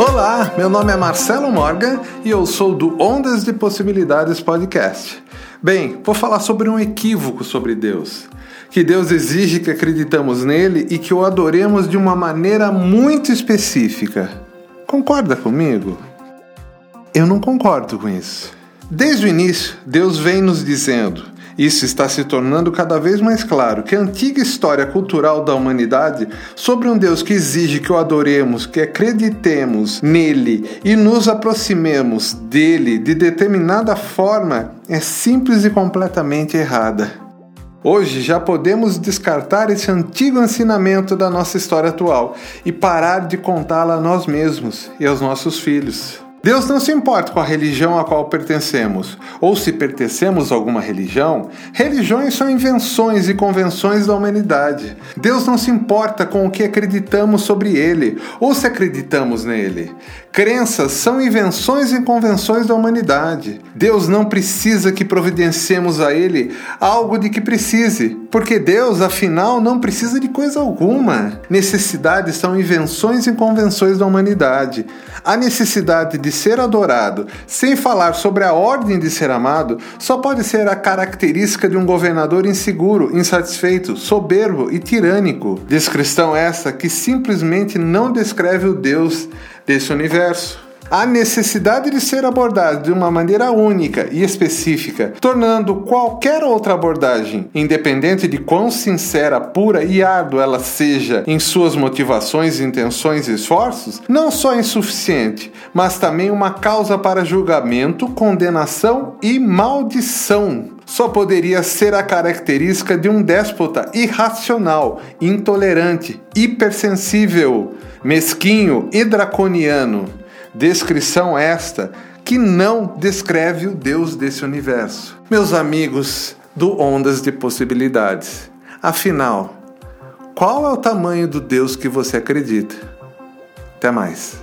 Olá, meu nome é Marcelo Morgan e eu sou do Ondas de Possibilidades Podcast. Bem, vou falar sobre um equívoco sobre Deus. Que Deus exige que acreditamos nele e que o adoremos de uma maneira muito específica. Concorda comigo? Eu não concordo com isso. Desde o início, Deus vem nos dizendo: isso está se tornando cada vez mais claro que a antiga história cultural da humanidade sobre um Deus que exige que o adoremos, que acreditemos nele e nos aproximemos dele de determinada forma é simples e completamente errada. Hoje já podemos descartar esse antigo ensinamento da nossa história atual e parar de contá-la a nós mesmos e aos nossos filhos. Deus não se importa com a religião a qual pertencemos, ou se pertencemos a alguma religião. Religiões são invenções e convenções da humanidade. Deus não se importa com o que acreditamos sobre ele, ou se acreditamos nele. Crenças são invenções e convenções da humanidade. Deus não precisa que providenciemos a ele algo de que precise, porque Deus, afinal, não precisa de coisa alguma. Necessidades são invenções e convenções da humanidade. A necessidade de ser adorado, sem falar sobre a ordem de ser amado, só pode ser a característica de um governador inseguro, insatisfeito, soberbo e tirânico. Descrição essa que simplesmente não descreve o Deus desse universo a necessidade de ser abordado de uma maneira única e específica, tornando qualquer outra abordagem, independente de quão sincera, pura e árdua ela seja em suas motivações, intenções e esforços, não só insuficiente, mas também uma causa para julgamento, condenação e maldição só poderia ser a característica de um déspota irracional, intolerante, hipersensível, mesquinho e draconiano. Descrição esta que não descreve o Deus desse universo. Meus amigos do Ondas de Possibilidades, afinal, qual é o tamanho do Deus que você acredita? Até mais.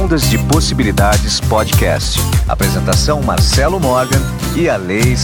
Ondas de Possibilidades Podcast. Apresentação Marcelo Morgan e a Lei.